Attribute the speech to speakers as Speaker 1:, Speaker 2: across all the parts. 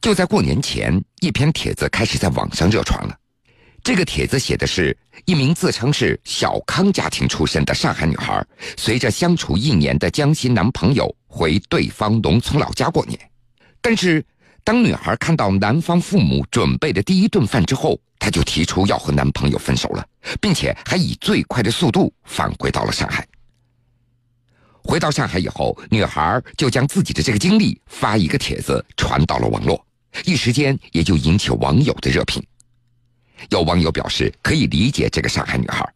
Speaker 1: 就在过年前，一篇帖子开始在网上热传了。这个帖子写的是一名自称是小康家庭出身的上海女孩，随着相处一年的江西男朋友回对方农村老家过年。但是，当女孩看到男方父母准备的第一顿饭之后，她就提出要和男朋友分手了，并且还以最快的速度返回到了上海。回到上海以后，女孩就将自己的这个经历发一个帖子传到了网络，一时间也就引起网友的热评。有网友表示可以理解这个上海女孩，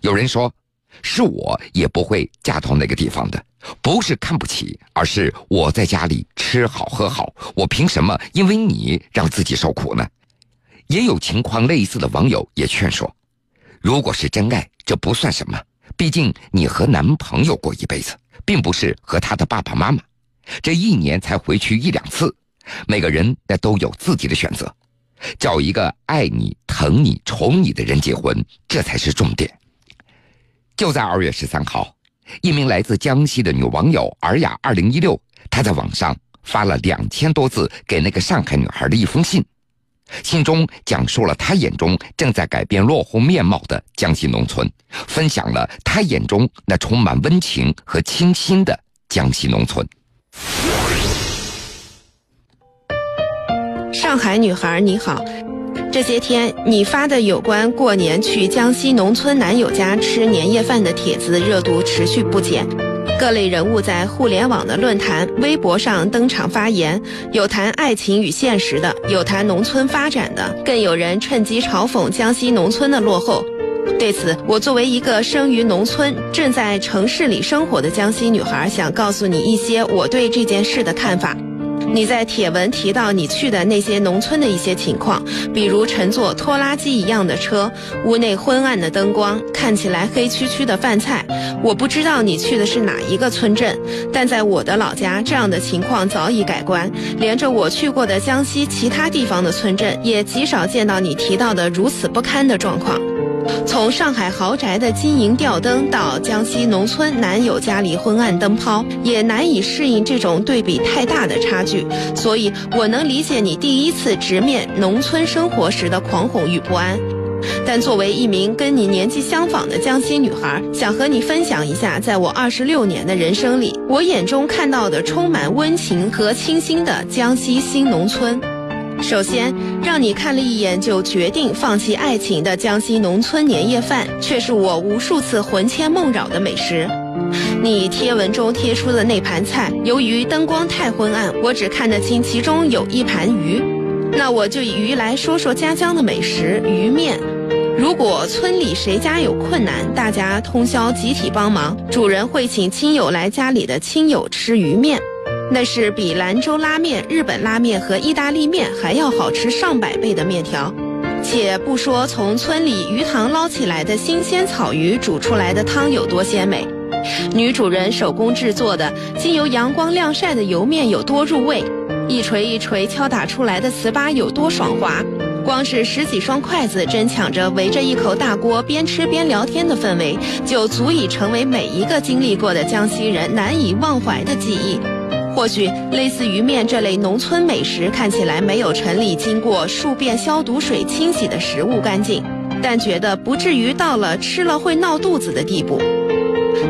Speaker 1: 有人说是我也不会嫁到那个地方的，不是看不起，而是我在家里吃好喝好，我凭什么因为你让自己受苦呢？也有情况类似的网友也劝说，如果是真爱，这不算什么。毕竟你和男朋友过一辈子，并不是和他的爸爸妈妈，这一年才回去一两次，每个人那都有自己的选择，找一个爱你、疼你、宠你的人结婚，这才是重点。就在二月十三号，一名来自江西的女网友尔雅二零一六，她在网上发了两千多字给那个上海女孩的一封信。信中讲述了她眼中正在改变落后面貌的江西农村，分享了她眼中那充满温情和清新的江西农村。
Speaker 2: 上海女孩你好，这些天你发的有关过年去江西农村男友家吃年夜饭的帖子热度持续不减。各类人物在互联网的论坛、微博上登场发言，有谈爱情与现实的，有谈农村发展的，更有人趁机嘲讽江西农村的落后。对此，我作为一个生于农村、正在城市里生活的江西女孩，想告诉你一些我对这件事的看法。你在帖文提到你去的那些农村的一些情况，比如乘坐拖拉机一样的车，屋内昏暗的灯光，看起来黑黢黢的饭菜。我不知道你去的是哪一个村镇，但在我的老家，这样的情况早已改观。连着我去过的江西其他地方的村镇，也极少见到你提到的如此不堪的状况。从上海豪宅的金银吊灯到江西农村男友家里昏暗灯泡，也难以适应这种对比太大的差距。所以，我能理解你第一次直面农村生活时的狂恐与不安。但作为一名跟你年纪相仿的江西女孩，想和你分享一下，在我二十六年的人生里，我眼中看到的充满温情和清新的江西新农村。首先，让你看了一眼就决定放弃爱情的江西农村年夜饭，却是我无数次魂牵梦绕的美食。你贴文中贴出的那盘菜，由于灯光太昏暗，我只看得清其中有一盘鱼。那我就以鱼来说说家乡的美食——鱼面。如果村里谁家有困难，大家通宵集体帮忙，主人会请亲友来家里的亲友吃鱼面。那是比兰州拉面、日本拉面和意大利面还要好吃上百倍的面条，且不说从村里鱼塘捞起来的新鲜草鱼煮出来的汤有多鲜美，女主人手工制作的经由阳光晾晒的油面有多入味，一锤一锤敲打出来的糍粑有多爽滑，光是十几双筷子争抢着围着一口大锅边吃边聊天的氛围，就足以成为每一个经历过的江西人难以忘怀的记忆。或许类似鱼面这类农村美食看起来没有城里经过数遍消毒水清洗的食物干净，但觉得不至于到了吃了会闹肚子的地步。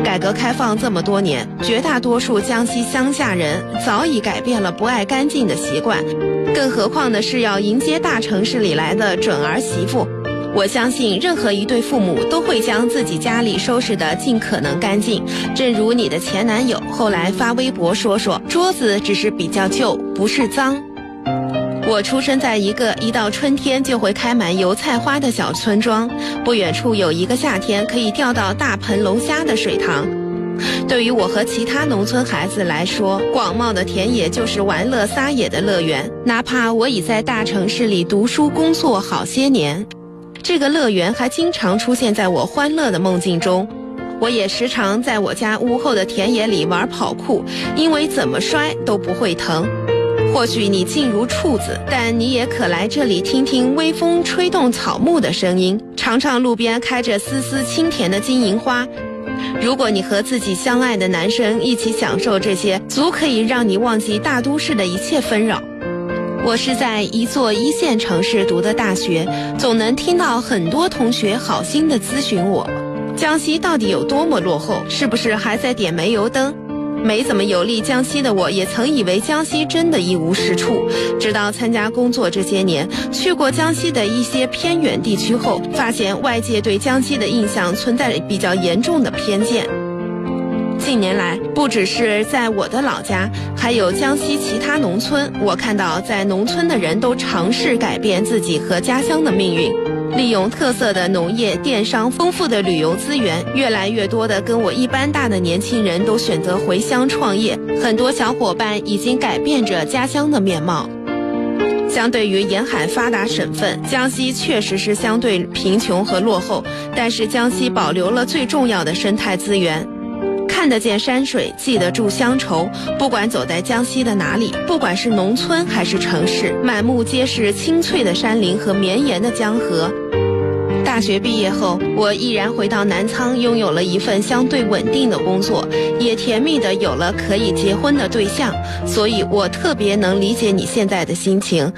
Speaker 2: 改革开放这么多年，绝大多数江西乡下人早已改变了不爱干净的习惯，更何况的是要迎接大城市里来的准儿媳妇。我相信任何一对父母都会将自己家里收拾得尽可能干净。正如你的前男友后来发微博说说，桌子只是比较旧，不是脏。我出生在一个一到春天就会开满油菜花的小村庄，不远处有一个夏天可以钓到大盆龙虾的水塘。对于我和其他农村孩子来说，广袤的田野就是玩乐撒野的乐园。哪怕我已在大城市里读书工作好些年。这个乐园还经常出现在我欢乐的梦境中，我也时常在我家屋后的田野里玩跑酷，因为怎么摔都不会疼。或许你静如处子，但你也可来这里听听微风吹动草木的声音，尝尝路边开着丝丝清甜的金银花。如果你和自己相爱的男生一起享受这些，足可以让你忘记大都市的一切纷扰。我是在一座一线城市读的大学，总能听到很多同学好心的咨询我，江西到底有多么落后？是不是还在点煤油灯？没怎么游历江西的我，也曾以为江西真的一无是处。直到参加工作这些年，去过江西的一些偏远地区后，发现外界对江西的印象存在比较严重的偏见。近年来，不只是在我的老家，还有江西其他农村，我看到在农村的人都尝试改变自己和家乡的命运，利用特色的农业、电商、丰富的旅游资源，越来越多的跟我一般大的年轻人都选择回乡创业。很多小伙伴已经改变着家乡的面貌。相对于沿海发达省份，江西确实是相对贫穷和落后，但是江西保留了最重要的生态资源。看得见山水，记得住乡愁。不管走在江西的哪里，不管是农村还是城市，满目皆是青翠的山林和绵延的江河。大学毕业后，我毅然回到南昌，拥有了一份相对稳定的工作，也甜蜜的有了可以结婚的对象。所以我特别能理解你现在的心情。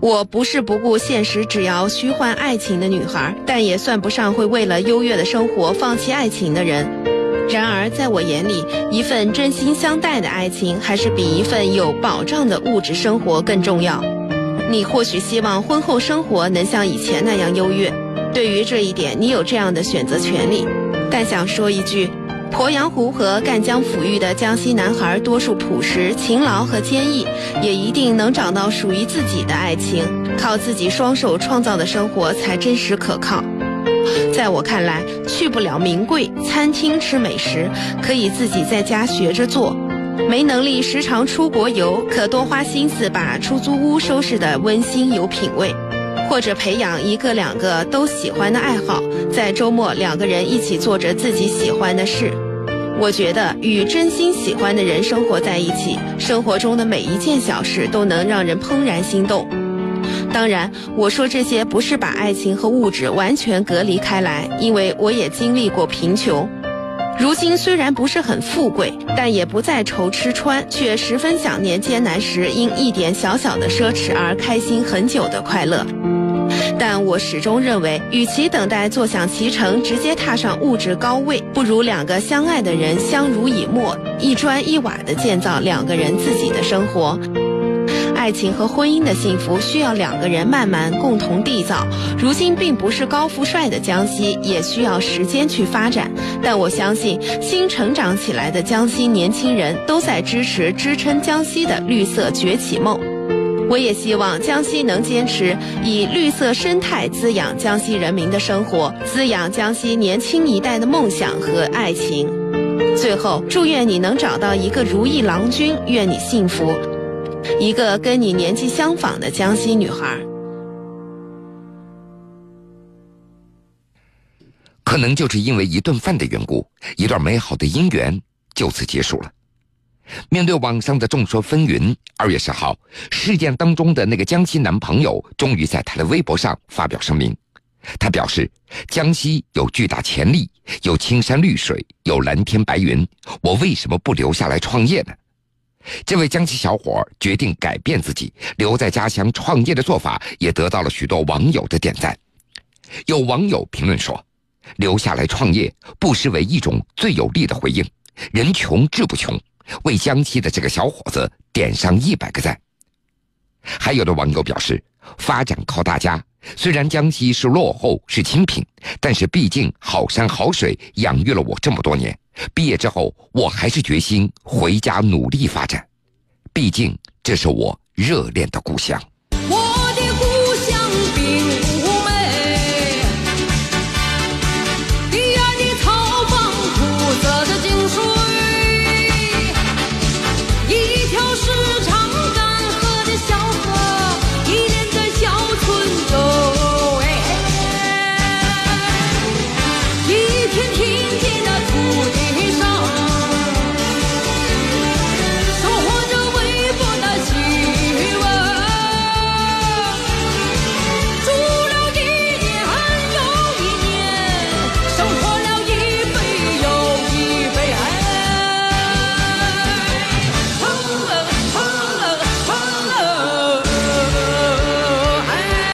Speaker 2: 我不是不顾现实，只要虚幻爱情的女孩，但也算不上会为了优越的生活放弃爱情的人。然而，在我眼里，一份真心相待的爱情，还是比一份有保障的物质生活更重要。你或许希望婚后生活能像以前那样优越，对于这一点，你有这样的选择权利。但想说一句，鄱阳湖和赣江抚育的江西男孩，多数朴实、勤劳和坚毅，也一定能找到属于自己的爱情。靠自己双手创造的生活，才真实可靠。在我看来，去不了名贵餐厅吃美食，可以自己在家学着做；没能力时常出国游，可多花心思把出租屋收拾得温馨有品味，或者培养一个两个都喜欢的爱好，在周末两个人一起做着自己喜欢的事。我觉得与真心喜欢的人生活在一起，生活中的每一件小事都能让人怦然心动。当然，我说这些不是把爱情和物质完全隔离开来，因为我也经历过贫穷。如今虽然不是很富贵，但也不再愁吃穿，却十分想念艰难时因一点小小的奢侈而开心很久的快乐。但我始终认为，与其等待坐享其成，直接踏上物质高位，不如两个相爱的人相濡以沫，一砖一瓦地建造两个人自己的生活。爱情和婚姻的幸福需要两个人慢慢共同缔造。如今并不是高富帅的江西，也需要时间去发展。但我相信，新成长起来的江西年轻人都在支持、支撑江西的绿色崛起梦。我也希望江西能坚持以绿色生态滋养江西人民的生活，滋养江西年轻一代的梦想和爱情。最后，祝愿你能找到一个如意郎君，愿你幸福。一个跟你年纪相仿的江西女孩，
Speaker 1: 可能就是因为一顿饭的缘故，一段美好的姻缘就此结束了。面对网上的众说纷纭，二月十号，事件当中的那个江西男朋友终于在他的微博上发表声明。他表示：“江西有巨大潜力，有青山绿水，有蓝天白云，我为什么不留下来创业呢？”这位江西小伙决定改变自己，留在家乡创业的做法也得到了许多网友的点赞。有网友评论说：“留下来创业不失为一种最有力的回应，人穷志不穷。”为江西的这个小伙子点上一百个赞。还有的网友表示：“发展靠大家，虽然江西是落后是清贫，但是毕竟好山好水养育了我这么多年。”毕业之后，我还是决心回家努力发展，毕竟这是我热恋的故乡。